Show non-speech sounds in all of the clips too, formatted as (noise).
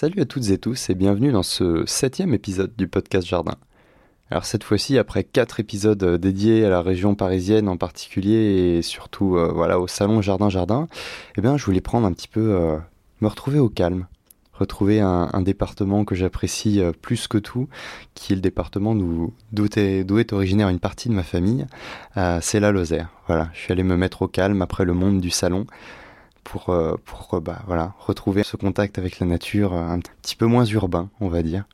Salut à toutes et tous et bienvenue dans ce septième épisode du podcast Jardin. Alors cette fois-ci, après quatre épisodes euh, dédiés à la région parisienne en particulier et surtout euh, voilà au salon Jardin Jardin, eh bien je voulais prendre un petit peu euh, me retrouver au calme, retrouver un, département que j'apprécie plus que tout, qui est le département d'où est, est, originaire une partie de ma famille, c'est la Lozère. Voilà, je suis allé me mettre au calme après le monde du salon pour, euh, euh, bah, retrouver ce contact avec la nature euh, un petit peu moins urbain, on va dire.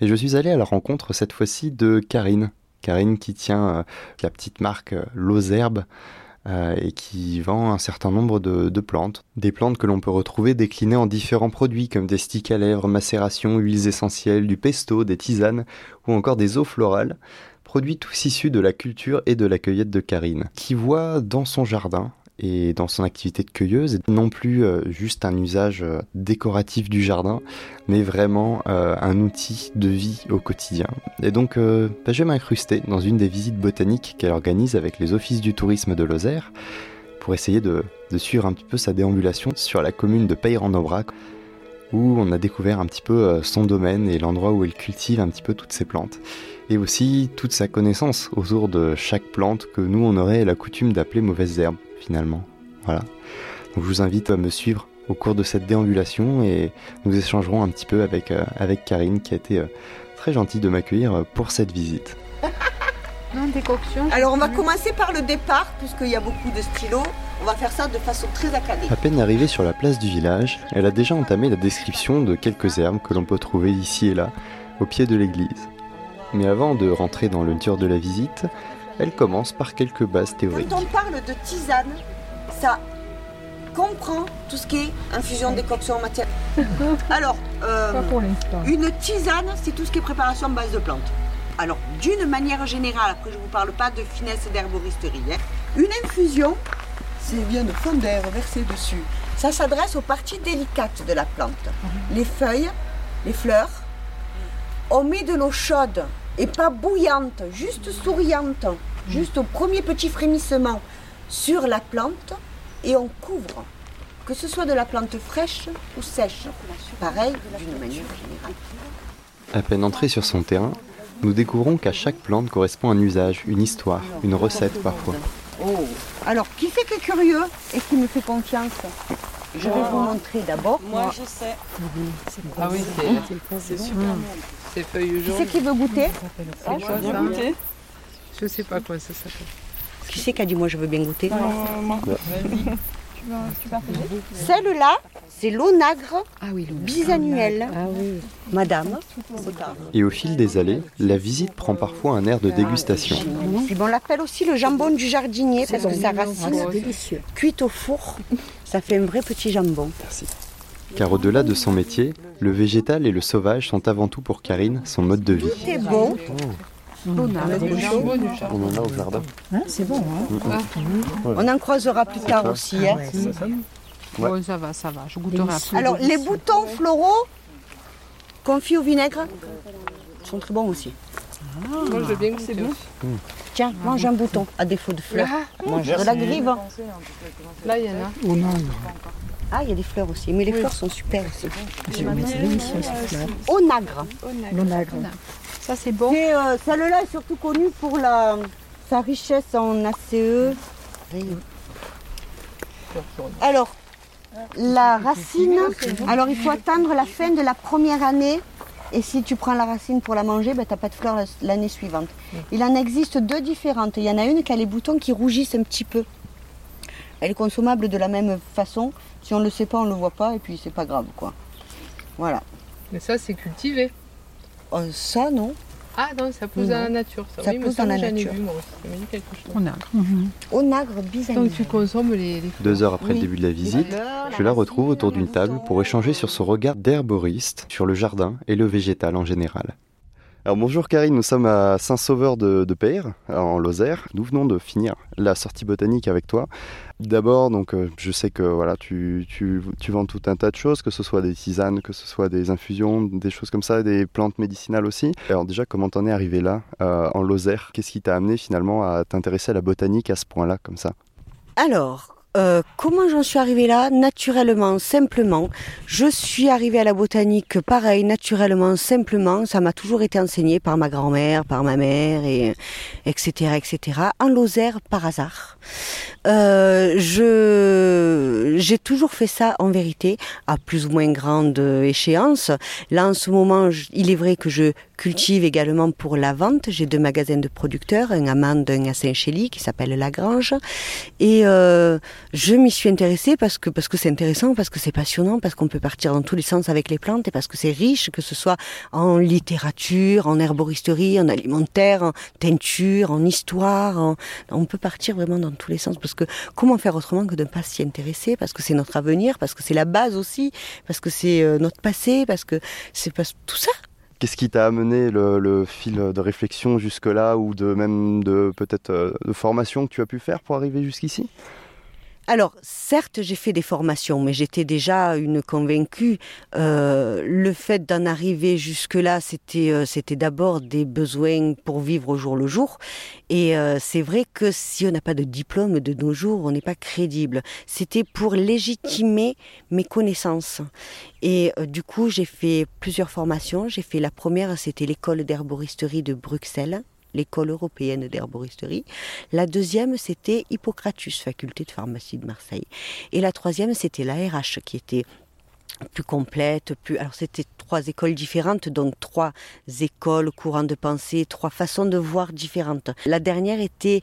Et je suis allé à la rencontre cette fois-ci de Karine. Karine qui tient la petite marque Lozerbe et qui vend un certain nombre de, de plantes. Des plantes que l'on peut retrouver déclinées en différents produits comme des sticks à lèvres, macération, huiles essentielles, du pesto, des tisanes ou encore des eaux florales produits tous issus de la culture et de la cueillette de Karine, qui voit dans son jardin et dans son activité de cueilleuse, non plus euh, juste un usage euh, décoratif du jardin, mais vraiment euh, un outil de vie au quotidien. Et donc, bah, je vais m'incruster dans une des visites botaniques qu'elle organise avec les offices du tourisme de Lozère pour essayer de, suivre un petit peu sa déambulation sur la commune de Peyre en Aubrac, où on a découvert un petit peu son domaine et l'endroit où elle cultive un petit peu toutes ses plantes et aussi toute sa connaissance autour de chaque plante que nous on aurait la coutume d'appeler mauvaises herbes finalement. Voilà. Donc je vous invite à me suivre au cours de cette déambulation et nous échangerons un petit peu avec, euh, avec Karine qui a été euh, très gentille de m'accueillir euh, pour cette visite. (laughs) Non, décoction. Alors on va commencer par le départ puisqu'il y a beaucoup de stylos. On va faire ça de façon très accadée. À peine arrivée sur la place du village, elle a déjà entamé la description de quelques herbes que l'on peut trouver ici et là, au pied de l'église. Mais avant de rentrer dans le dur de la visite, elle commence par quelques bases théoriques. Quand on parle de tisane, ça comprend tout ce qui est infusion, décoction en matière. (laughs) Alors, euh, une tisane, c'est tout ce qui est préparation en base de plantes. Alors, d'une manière générale, après je ne vous parle pas de finesse d'herboristerie, hein, une infusion, c'est bien de fondère versé dessus. Ça s'adresse aux parties délicates de la plante. Mhm. Les feuilles, les fleurs. On met de l'eau chaude et pas bouillante, juste souriante juste au premier petit frémissement sur la plante et on couvre, que ce soit de la plante fraîche ou sèche. Pareil d'une manière générale. À peine entré sur son terrain, nous découvrons qu'à chaque plante correspond un usage, une histoire, une recette parfois. Oh. Alors, qui c'est qui est curieux et qui me fait confiance? Je vais vous montrer d'abord. Moi, je sais. Ah oui, c'est super bon. C'est feuilles jaunes. Qui c'est qui veut goûter ah, Je veux goûter. Je sais pas quoi ça s'appelle. Qui c'est qui a dit moi je veux bien goûter moi. Celle-là, c'est l'onagre ah oui, bisannuel. Ah oui. Madame. Et au fil des allées, la visite prend parfois un air de dégustation. on l'appelle aussi le jambon du jardinier parce que sa racine, délicieux. cuite au four, ça fait un vrai petit jambon. Merci. Car au-delà de son métier, le végétal et le sauvage sont avant tout pour Karine son mode de vie. Tout est bon. On en a au jardin. Hein, c'est bon. Hein On en croisera plus tard aussi. Hein. Ouais. ça va, ça va. Je goûterai après. Alors, les boutons floraux confits au vinaigre sont très bons aussi. Moi, je veux bien goûter bon. Tiens, mange un bouton, à défaut de fleurs. Ah, mange de la grive. Là, il y en a. Ah, il y a des fleurs aussi, mais les fleurs sont super aussi. C'est délicieux ces fleurs. Au nagre. Au nagre. Ça, c'est bon. Euh, celle-là est surtout connue pour la, sa richesse en ACE. Alors, la racine, alors il faut attendre la fin de la première année. Et si tu prends la racine pour la manger, ben, tu n'as pas de fleurs l'année suivante. Il en existe deux différentes. Il y en a une qui a les boutons qui rougissent un petit peu. Elle est consommable de la même façon. Si on ne le sait pas, on ne le voit pas et puis c'est pas grave quoi. Voilà. Mais ça c'est cultivé. Euh, ça, non. Ah non, ça pousse dans la nature. Ça, pousse dans la nature. Vu, moi Ça m'a dit quelque chose. Au nagre. Mhm. Au nagre, Donc tu consommes les, Deux heures après le début de la visite, je la retrouve autour d'une table pour échanger sur son regard d'herboriste sur le jardin et le végétal en général. Alors bonjour Karine, nous sommes à Saint-Sauveur de, de Peyre, en Lozère. Nous venons de finir la sortie botanique avec toi. D'abord, donc, euh, je sais que voilà, tu, vends tout un tas de choses, que ce soit des tisanes, que ce soit des infusions, des choses comme ça, des plantes médicinales aussi. Alors déjà, comment t'en es arrivé là, euh, en Lozère? Qu'est-ce qui t'a amené finalement à t'intéresser à la botanique à ce point-là, comme ça? Alors, euh, comment j'en suis arrivée là? Naturellement, simplement. Je suis arrivée à la botanique, pareil, naturellement, simplement. Ça m'a toujours été enseigné par ma grand-mère, par ma mère, et etc., etc. En Lozère, par hasard. Euh, je j'ai toujours fait ça en vérité, à plus ou moins grande échéance. Là, en ce moment, il est vrai que je cultive également pour la vente. J'ai deux magasins de producteurs, un à Mende, un à Saint-Chély, qui s'appelle La Grange. Et euh, je m'y suis intéressée parce que c'est intéressant, parce que c'est passionnant, parce qu'on peut partir dans tous les sens avec les plantes et parce que c'est riche, que ce soit en littérature, en herboristerie, en alimentaire, en teinture, en histoire. On peut partir vraiment dans tous les sens parce que comment faire autrement que de ne pas s'y intéresser Parce que c'est notre avenir, parce que c'est la base aussi, parce que c'est euh, notre passé, parce que c'est tout ça. Qu'est-ce qui t'a amené le, fil de réflexion jusque-là ou de même de peut-être euh, de formation que tu as pu faire pour arriver jusqu'ici? Alors, certes, j'ai fait des formations, mais j'étais déjà une convaincue. Euh, le fait d'en arriver jusque-là, c'était euh, c'était d'abord des besoins pour vivre au jour le jour. Et c'est vrai que si on n'a pas de diplôme de nos jours, on n'est pas crédible. C'était pour légitimer mes connaissances. Et euh, du coup, j'ai fait plusieurs formations. J'ai fait la première, c'était l'école d'herboristerie de Bruxelles l'école européenne d'herboristerie. La deuxième, c'était Hippocratus, faculté de pharmacie de Marseille. Et la troisième, c'était l'ARH, qui était plus complète, plus. Alors c'était trois écoles différentes, donc trois écoles, courants de pensée, trois façons de voir différentes. La dernière était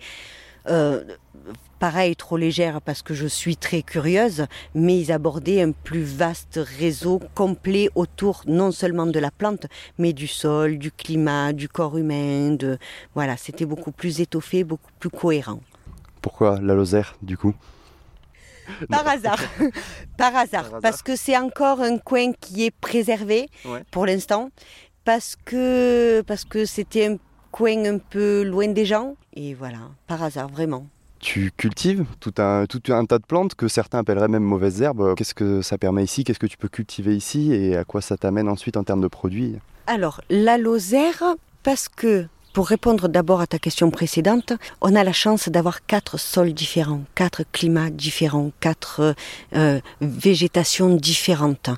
euh, pareil, trop légère parce que je suis très curieuse, mais ils abordaient un plus vaste réseau complet autour non seulement de la plante, mais du sol, du climat, du corps humain. De... Voilà, c'était beaucoup plus étoffé, beaucoup plus cohérent. Pourquoi la Lozère, du coup? (laughs) Par hasard. Par hasard. Parce que c'est encore un coin qui est préservé pour l'instant. Parce que parce que c'était un coin un peu loin des gens. Et voilà, par hasard, vraiment tu cultives tout un, tout un tas de plantes que certains appelleraient même mauvaises herbes. Qu'est-ce que ça permet ici? Qu'est-ce que tu peux cultiver ici? Et à quoi ça t'amène ensuite en termes de produits? Alors, la lozère, parce que pour répondre d'abord à ta question précédente, on a la chance d'avoir quatre sols différents, quatre climats différents, quatre euh, végétations différentes.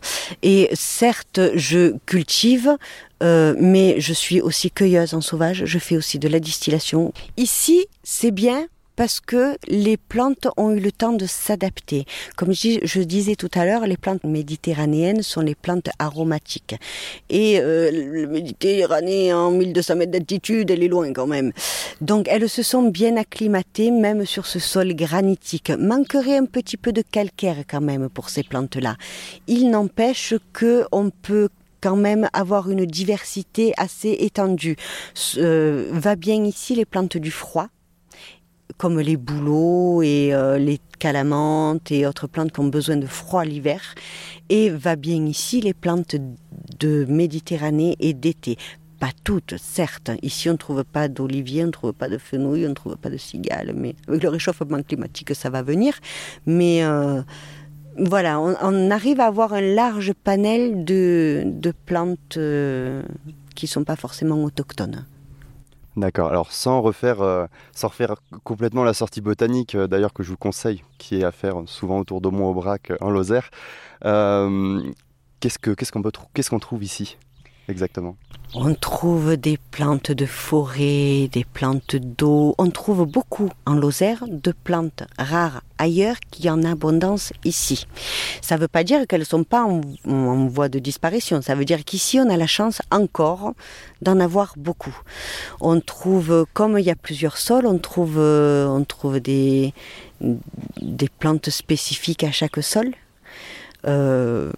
Et certes, je cultive, euh, mais je suis aussi cueilleuse en sauvage, je fais aussi de la distillation. Ici, c'est bien parce que les plantes ont eu le temps de s'adapter. Comme je, disais tout à l'heure, les plantes méditerranéennes sont les plantes aromatiques. Et euh, le Méditerranée, en 1200 mètres d'altitude, elle est loin quand même. Donc elles se sont bien acclimatées, même sur ce sol granitique. Manquerait un petit peu de calcaire quand même pour ces plantes-là. Il n'empêche que on peut quand même avoir une diversité assez étendue. Euh, va bien ici les plantes du froid, comme les bouleaux et euh, les calamantes et autres plantes qui ont besoin de froid l'hiver. Et va bien ici les plantes de Méditerranée et d'été. Pas toutes, certes. Ici, on ne trouve pas d'olivier, on ne trouve pas de fenouil, on ne trouve pas de cigale. Mais avec le réchauffement climatique, ça va venir. Mais euh, voilà, on, arrive à avoir un large panel de, plantes euh, qui ne sont pas forcément autochtones. D'accord. Alors sans refaire, euh, sans refaire complètement la sortie botanique, euh, d'ailleurs que je vous conseille, qui est à faire souvent autour de Mont-Aubrac en Lozère. Euh, qu'est-ce qu'on trouve ici? Exactement On trouve des plantes de forêt, des plantes d'eau. On trouve beaucoup en Lozère de plantes rares ailleurs qu'il y en abondance ici. Ça ne veut pas dire qu'elles ne sont pas en, voie de disparition. Ça veut dire qu'ici, on a la chance encore d'en avoir beaucoup. On trouve, comme il y a plusieurs sols, on trouve, des, des plantes spécifiques à chaque sol. Euh,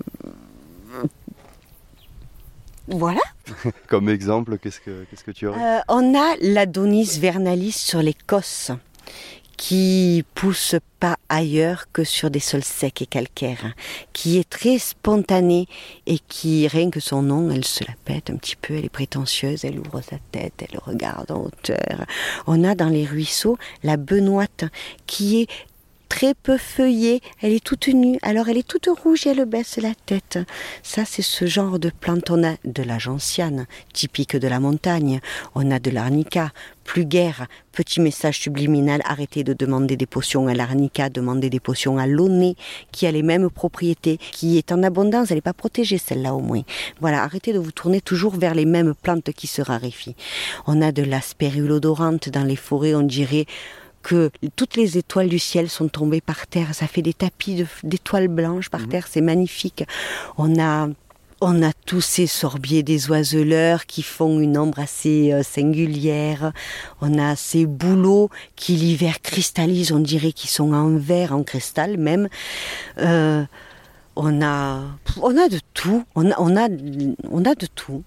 voilà. (laughs) Comme exemple, qu'est-ce que, qu'est-ce que tu aurais euh, On a l'Adonis vernalis sur l'Écosse qui pousse pas ailleurs que sur des sols secs et calcaires, qui est très spontanée et qui, rien que son nom, elle se la pète un petit peu, elle est prétentieuse, elle ouvre sa tête, elle regarde en hauteur. On a dans les ruisseaux la benoîte qui est très peu feuillée, elle est toute nue, alors elle est toute rouge et elle baisse la tête. Ça, c'est ce genre de plante. On a de la gentiane, typique de la montagne. On a de l'arnica, plus guère. Petit message subliminal, arrêtez de demander des potions à l'arnica, demandez des potions à l'aunay, qui a les mêmes propriétés, qui est en abondance, elle n'est pas protégée celle-là au moins. Voilà, arrêtez de vous tourner toujours vers les mêmes plantes qui se raréfient. On a de la odorante dans les forêts, on dirait que toutes les étoiles du ciel sont tombées par terre. Ça fait des tapis d'étoiles blanches par mhm. terre, c'est magnifique. On a on a tous ces sorbiers des oiseleurs qui font une ombre assez euh, singulière. On a ces bouleaux qui l'hiver cristallisent, on dirait qu'ils sont en verre, en cristal même. Euh, on a, on a de tout. On a, on a, on a de tout.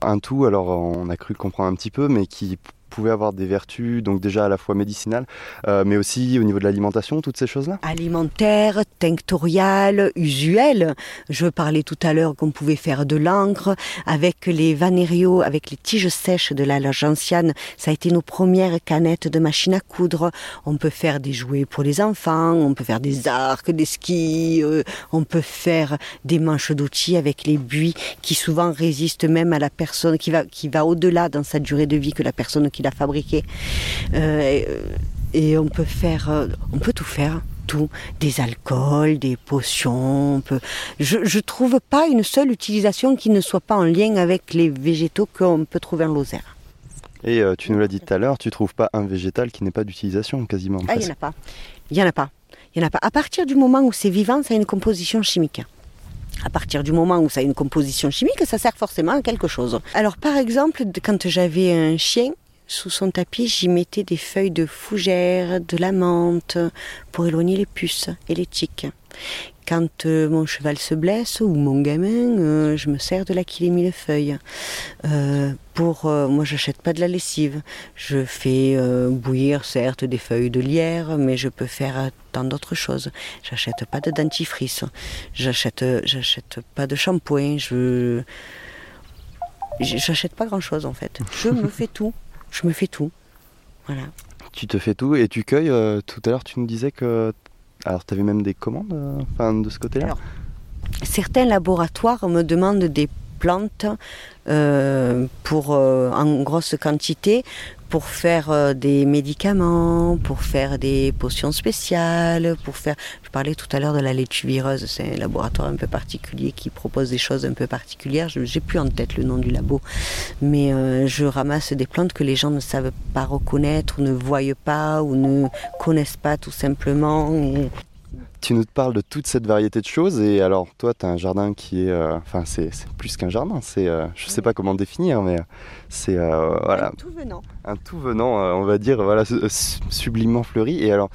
Un tout, alors on a cru comprendre un petit peu, mais qui pouvait avoir des vertus, donc déjà à la fois médicinales, euh, mais aussi au niveau de l'alimentation, toutes ces choses-là Alimentaire, tinctorial, usuel. Je parlais tout à l'heure qu'on pouvait faire de l'encre avec les vanérios, avec les tiges sèches de la gentiane. Ça a été nos premières canettes de machine à coudre. On peut faire des jouets pour les enfants, on peut faire des arcs, des skis, euh, on peut faire des manches d'outils avec les buis qui souvent résistent même à la personne qui va, qui va au-delà dans sa durée de vie que la personne qui a fabriqué. Euh, et, on peut faire, euh, on peut tout faire tout, des alcools, des potions. Je ne trouve pas une seule utilisation qui ne soit pas en lien avec les végétaux qu'on peut trouver en Lozère. Et euh, tu nous l'as dit tout à l'heure, tu trouves pas un végétal qui n'ait pas d'utilisation quasiment Ah, il n'y en a pas. Il n'y en a pas. Il y en a pas. À partir du moment où c'est vivant, ça a une composition chimique. À partir du moment où ça a une composition chimique, ça sert forcément à quelque chose. Alors par exemple, quand j'avais un chien, sous son tapis, j'y mettais des feuilles de fougère, de la menthe, pour éloigner les puces et les tiques. Quand euh, mon cheval se blesse ou mon gamin, euh, je me sers de la millefeuille. Euh, pour, moi, j'achète pas de la lessive. Je fais bouillir, certes, des feuilles de lierre, mais je peux faire tant d'autres choses. J'achète pas de dentifrice. J'achète, j'achète pas de shampoing. Je, j'achète pas grand chose en fait. Je me (laughs) fais tout je me fais tout. Voilà. Tu te fais tout et tu cueilles. Euh, tout à l'heure, tu nous disais que. Alors, tu avais même des commandes euh, de ce côté-là? Certains laboratoires me demandent des plantes pour, en grosse quantité pour faire euh, des médicaments, pour faire des potions spéciales, pour faire... Je parlais tout à l'heure de la laitue vireuse, c'est un laboratoire un peu particulier qui propose des choses un peu particulières. Je n'ai plus en tête le nom du labo, mais euh, je ramasse des plantes que les gens ne savent pas reconnaître, ou ne voient pas, ou ne connaissent pas tout simplement. Tu nous parles de toute cette variété de choses et alors toi tu as un jardin qui est euh, enfin c'est plus qu'un jardin c'est euh, je sais pas comment définir mais c'est euh, voilà. Un tout venant. Un tout venant on va dire voilà sublimement fleuri. Et alors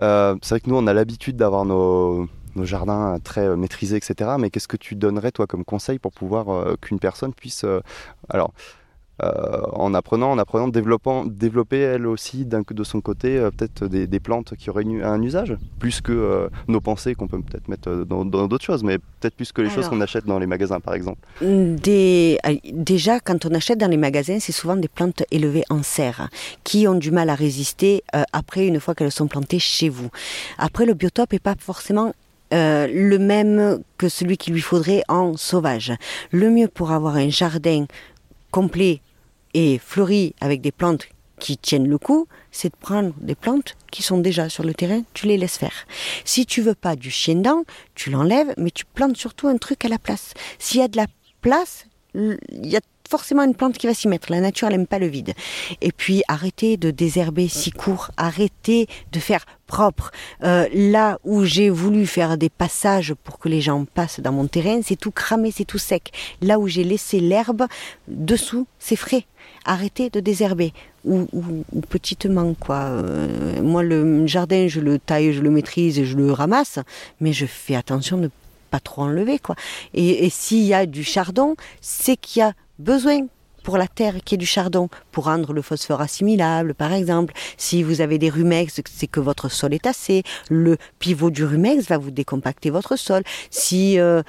c'est vrai que nous on a l'habitude d'avoir nos, nos jardins très maîtrisés etc mais qu'est-ce que tu donnerais toi comme conseil pour pouvoir qu'une personne puisse alors euh, en apprenant, en apprenant, développant, développer elle aussi de son côté euh, peut-être des, plantes qui auraient un usage, plus que euh, nos pensées qu'on peut peut-être mettre dans d'autres choses, mais peut-être plus que les choses qu'on achète dans les magasins par exemple. déjà, quand on achète dans les magasins, c'est souvent des plantes élevées en serre qui ont du mal à résister après une fois qu'elles sont plantées chez vous. Après, le biotope n'est pas forcément le même que celui qu'il lui faudrait en sauvage. Le mieux pour avoir un jardin complet et fleuri avec des plantes qui tiennent le coup, c'est de prendre des plantes qui sont déjà sur le terrain, tu les laisses faire. Si tu veux pas du chien dent, tu l'enlèves, mais tu plantes surtout un truc à la place. S'il y a de la place, il y a forcément une plante qui va s'y mettre. La nature, elle n'aime pas le vide. Et puis, arrêtez de désherber si court. Arrêtez de faire propre. Euh, là où j'ai voulu faire des passages pour que les gens passent dans mon terrain, c'est tout cramé, c'est tout sec. Là où j'ai laissé l'herbe, dessous, c'est frais. Arrêtez de désherber. Ou, petitement, quoi. Euh, moi, le jardin, je le taille, je le maîtrise et je le ramasse, mais je fais attention de pas trop enlever, quoi. Et, et s'il y a du chardon, c'est qu'il y a besoin pour la terre qui est du chardon, pour rendre le phosphore assimilable, par exemple. Si vous avez des rumex, c'est que votre sol est assez. Le pivot du rumex va vous décompacter votre sol. Si euh,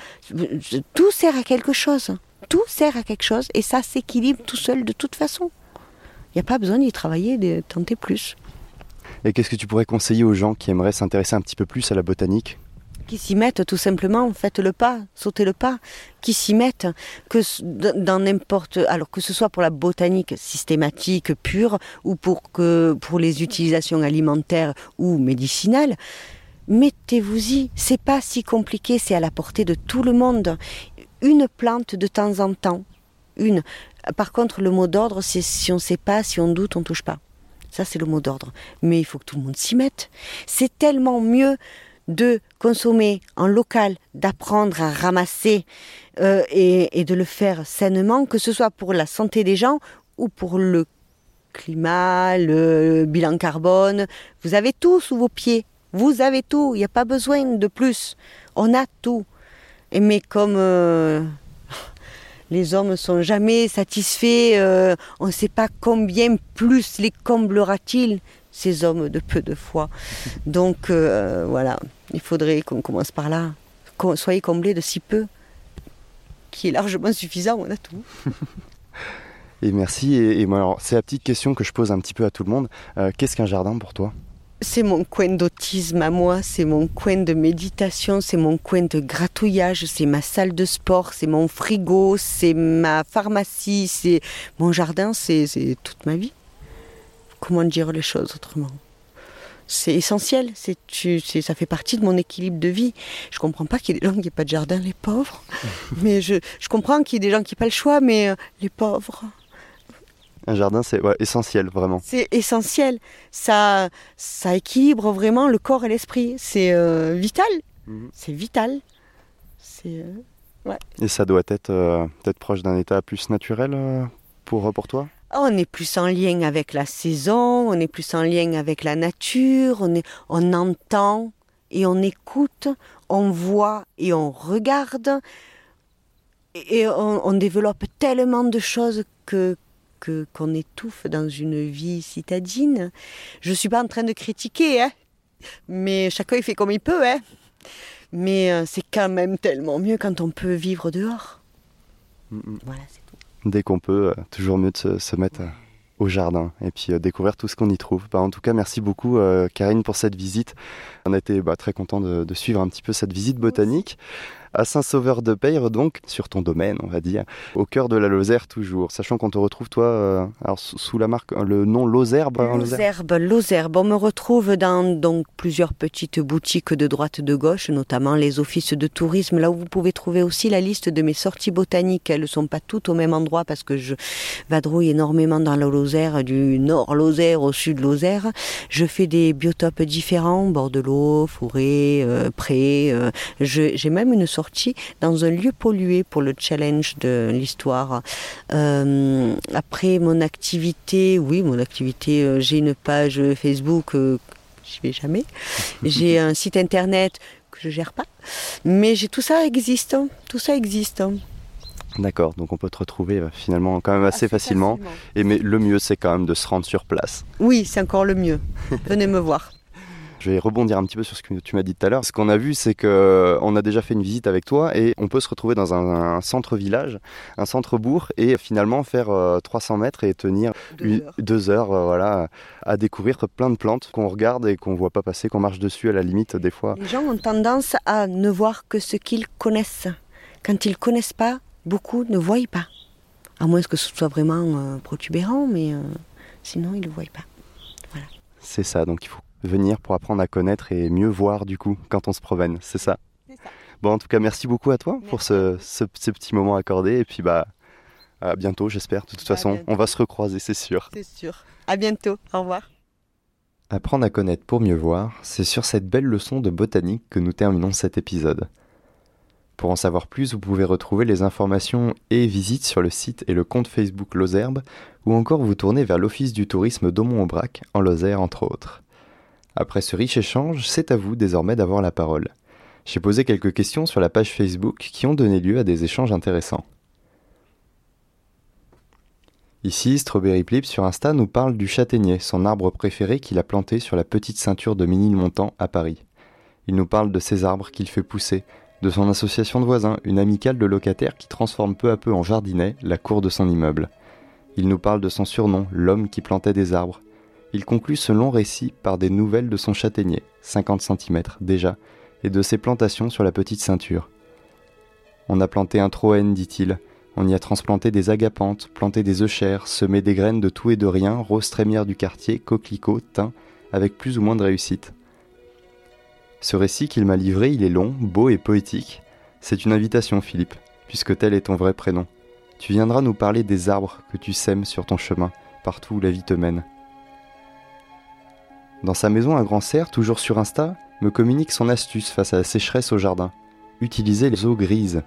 tout sert à quelque chose, tout sert à quelque chose, et ça s'équilibre tout seul de toute façon. Il n'y a pas besoin d'y travailler, de tenter plus. Et qu'est-ce que tu pourrais conseiller aux gens qui aimeraient s'intéresser un petit peu plus à la botanique? Qui s'y mettent tout simplement, faites le pas, sautez le pas, qui s'y mettent, que dans n'importe, alors que ce soit pour la botanique systématique pure ou pour que pour les utilisations alimentaires ou médicinales, mettez-vous-y. C'est pas si compliqué, c'est à la portée de tout le monde. Une plante de temps en temps, une. Par contre, le mot d'ordre, c'est si on ne sait pas, si on doute, on touche pas. Ça, c'est le mot d'ordre. Mais il faut que tout le monde s'y mette. C'est tellement mieux de consommer en local, d'apprendre à ramasser euh, et, de le faire sainement, que ce soit pour la santé des gens ou pour le climat, le bilan carbone. Vous avez tout sous vos pieds. Vous avez tout. Il n'y a pas besoin de plus. On a tout. Mais comme euh, les hommes sont jamais satisfaits. Euh, on ne sait pas combien plus les comblera-t-il ces hommes de peu de foi. (laughs) Donc euh, voilà, il faudrait qu'on commence par là. Soyez comblés de si peu, qui est largement suffisant, on a tout. (laughs) et merci. Et, moi, c'est la petite question que je pose un petit peu à tout le monde. Euh, qu'est-ce qu'un jardin pour toi? C'est mon coin d'autisme à moi, c'est mon coin de méditation, c'est mon coin de gratouillage, c'est ma salle de sport, c'est mon frigo, c'est ma pharmacie, c'est mon jardin, c'est toute ma vie. Comment dire les choses autrement c'est essentiel, c'est, ça fait partie de mon équilibre de vie. Je comprends pas qu'il y ait des gens qui n'aient pas de jardin, les pauvres. (laughs) mais je, je comprends qu'il y ait des gens qui n'aient pas le choix, mais euh, les pauvres. Un jardin, c'est essentiel, vraiment. C'est essentiel. Ça, ça équilibre vraiment le corps et l'esprit. C'est euh, vital. Mhm. C'est vital. C'est, euh, Et ça doit être peut-être proche d'un état plus naturel pour, pour toi? On est plus en lien avec la saison, on est plus en lien avec la nature, on, est, on entend et on écoute, on voit et on regarde. Et on, on développe tellement de choses que, qu'on étouffe dans une vie citadine. Je ne suis pas en train de critiquer, hein, mais chacun il fait comme il peut. Hein. Mais euh, c'est quand même tellement mieux quand on peut vivre dehors. Mm, mm. Voilà, c'est. Dès qu'on peut, euh, toujours mieux de se, mettre euh, au jardin et puis découvrir tout ce qu'on y trouve. Bah, en tout cas, merci beaucoup Karine pour cette visite. On a été bah, très content de, de, suivre un petit peu cette visite botanique à Saint-Sauveur-de-Peyre, donc sur ton domaine, on va dire, au cœur de la Lozère toujours. Sachant qu'on te retrouve toi, euh, sous la marque, le nom Lozerbe. Hein, Lozerbe, Lozerbe. On me retrouve dans donc plusieurs petites boutiques de droite de gauche, notamment les offices de tourisme, là où vous pouvez trouver aussi la liste de mes sorties botaniques. Elles ne sont pas toutes au même endroit parce que je vadrouille énormément dans la Lozère, du nord Lozère au sud Lozère. Je fais des biotopes différents, bord de l'eau, forêt, euh, pré. Euh, j'ai même une sortie dans un lieu pollué pour le challenge de l'histoire. Euh, après mon activité, oui, mon activité, euh, j'ai une page Facebook, euh, je vais jamais. (laughs) J'ai un site internet que je gère pas, mais j'ai tout ça existe, hein. tout ça existe. Hein. D'accord, donc on peut te retrouver finalement quand même assez, facilement. Et mais le mieux, c'est quand même de se rendre sur place. Oui, c'est encore le mieux. Venez me voir. Je vais rebondir un petit peu sur ce que tu m'as dit tout à l'heure. Ce qu'on a vu, c'est que on a déjà fait une visite avec toi et on peut se retrouver dans un, centre-village, un centre-bourg et finalement faire 300 euh, mètres et tenir deux heures, euh, voilà, à découvrir plein de plantes qu'on regarde et qu'on voit pas passer, qu'on marche dessus à la limite des fois. Les gens ont tendance à ne voir que ce qu'ils connaissent. Quand ils connaissent pas, beaucoup ne voient pas. À moins que ce soit vraiment euh, protubérant, mais sinon ils ne le voient pas. Voilà. C'est ça, donc il faut venir pour apprendre à connaître et mieux voir du coup quand on se promène, c'est ça? Bon, en tout cas, merci beaucoup à toi pour ce, ce, petit moment accordé et puis bah à bientôt, j'espère. De toute façon, on va se recroiser, c'est sûr. C'est sûr. À bientôt. Au revoir. Apprendre à connaître pour mieux voir, c'est sur cette belle leçon de botanique que nous terminons cet épisode. Pour en savoir plus, vous pouvez retrouver les informations et visites sur le site et le compte Facebook Lozerbe, ou encore vous tourner vers l'Office du tourisme d'Aumont-Aubrac, en Lozère entre autres. Après ce riche échange, c'est à vous désormais d'avoir la parole. J'ai posé quelques questions sur la page Facebook qui ont donné lieu à des échanges intéressants. Ici, Strawberry Plip sur Insta nous parle du châtaignier, son arbre préféré qu'il a planté sur la petite ceinture de Ménilmontant à Paris. Il nous parle de ces arbres qu'il fait pousser, de son association de voisins, une amicale de locataires qui transforme peu à peu en jardinet la cour de son immeuble. Il nous parle de son surnom, l'homme qui plantait des arbres, il conclut ce long récit par des nouvelles de son châtaignier, 50 cm déjà, et de ses plantations sur la petite ceinture. On a planté un troène, dit-il, on y a transplanté des agapantes, planté des œchères, semé des graines de tout et de rien, roses trémières du quartier, coquelicots, thym, avec plus ou moins de réussite. Ce récit qu'il m'a livré, il est long, beau et poétique. C'est une invitation, Philippe, puisque tel est ton vrai prénom. Tu viendras nous parler des arbres que tu sèmes sur ton chemin, partout où la vie te mène. Dans sa maison à Grand Serre, toujours sur Insta, me communique son astuce face à la sécheresse au jardin. Utiliser les eaux grises.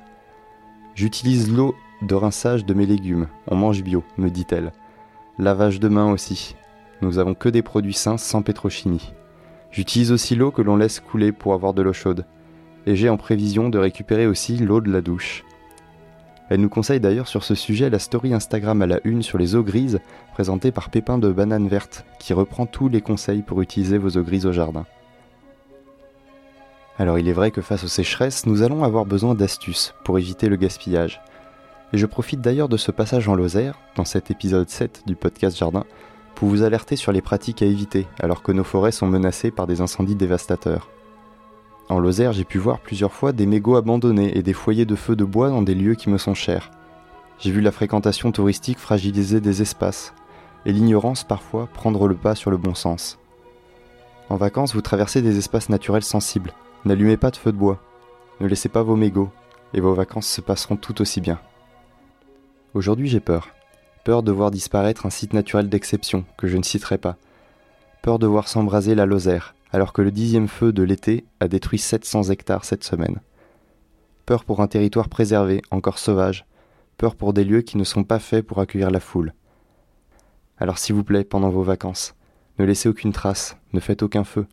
J'utilise l'eau de rinçage de mes légumes. On mange bio, me dit-elle. Lavage de main aussi. Nous avons que des produits sains sans pétrochimie. J'utilise aussi l'eau que l'on laisse couler pour avoir de l'eau chaude. Et j'ai en prévision de récupérer aussi l'eau de la douche. Elle nous conseille d'ailleurs sur ce sujet la story Instagram à la une sur les eaux grises, présentée par Pépin de Banane Verte, qui reprend tous les conseils pour utiliser vos eaux grises au jardin. Alors il est vrai que face aux sécheresses, nous allons avoir besoin d'astuces pour éviter le gaspillage. Et je profite d'ailleurs de ce passage en Lozère, dans cet épisode 7 du podcast Jardin, pour vous alerter sur les pratiques à éviter alors que nos forêts sont menacées par des incendies dévastateurs. En Lozère, j'ai pu voir plusieurs fois des mégots abandonnés et des foyers de feu de bois dans des lieux qui me sont chers. J'ai vu la fréquentation touristique fragiliser des espaces, et l'ignorance parfois prendre le pas sur le bon sens. En vacances, vous traversez des espaces naturels sensibles. N'allumez pas de feu de bois. Ne laissez pas vos mégots, et vos vacances se passeront tout aussi bien. Aujourd'hui, j'ai peur. Peur de voir disparaître un site naturel d'exception, que je ne citerai pas. Peur de voir s'embraser la Lozère, alors que le dixième feu de l'été a détruit 700 hectares cette semaine. Peur pour un territoire préservé, encore sauvage, peur pour des lieux qui ne sont pas faits pour accueillir la foule. Alors s'il vous plaît, pendant vos vacances, ne laissez aucune trace, ne faites aucun feu,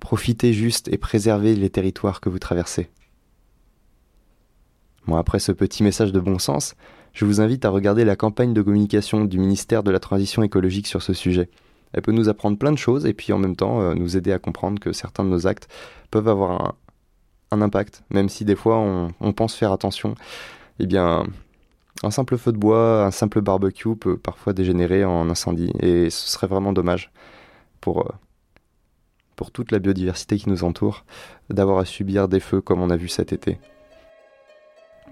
profitez juste et préservez les territoires que vous traversez. Bon, après ce petit message de bon sens, je vous invite à regarder la campagne de communication du ministère de la Transition écologique sur ce sujet. Elle peut nous apprendre plein de choses et puis en même temps euh, nous aider à comprendre que certains de nos actes peuvent avoir un, impact, même si des fois on, pense faire attention. Eh bien, un simple feu de bois, un simple barbecue peut parfois dégénérer en incendie et ce serait vraiment dommage pour, euh, pour toute la biodiversité qui nous entoure d'avoir à subir des feux comme on a vu cet été.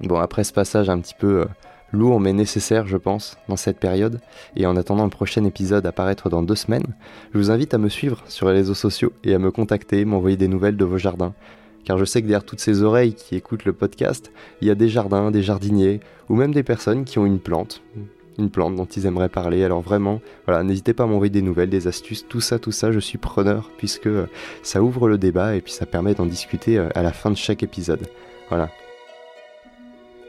Bon, après ce passage un petit peu... Euh, lourd mais nécessaire, je pense, dans cette période. Et en attendant le prochain épisode à paraître dans deux semaines, je vous invite à me suivre sur les réseaux sociaux et à me contacter, m'envoyer des nouvelles de vos jardins. Car je sais que derrière toutes ces oreilles qui écoutent le podcast, il y a des jardins, des jardiniers, ou même des personnes qui ont une plante, une plante dont ils aimeraient parler. Alors vraiment, voilà, n'hésitez pas à m'envoyer des nouvelles, des astuces, tout ça, tout ça, je suis preneur, puisque euh, ça ouvre le débat et puis ça permet d'en discuter euh, à la fin de chaque épisode. Voilà,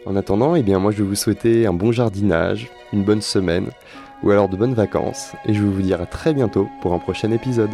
en attendant, eh bien moi je vais vous souhaiter un bon jardinage, une bonne semaine, ou alors de bonnes vacances, et je vous dire à très bientôt pour un prochain épisode.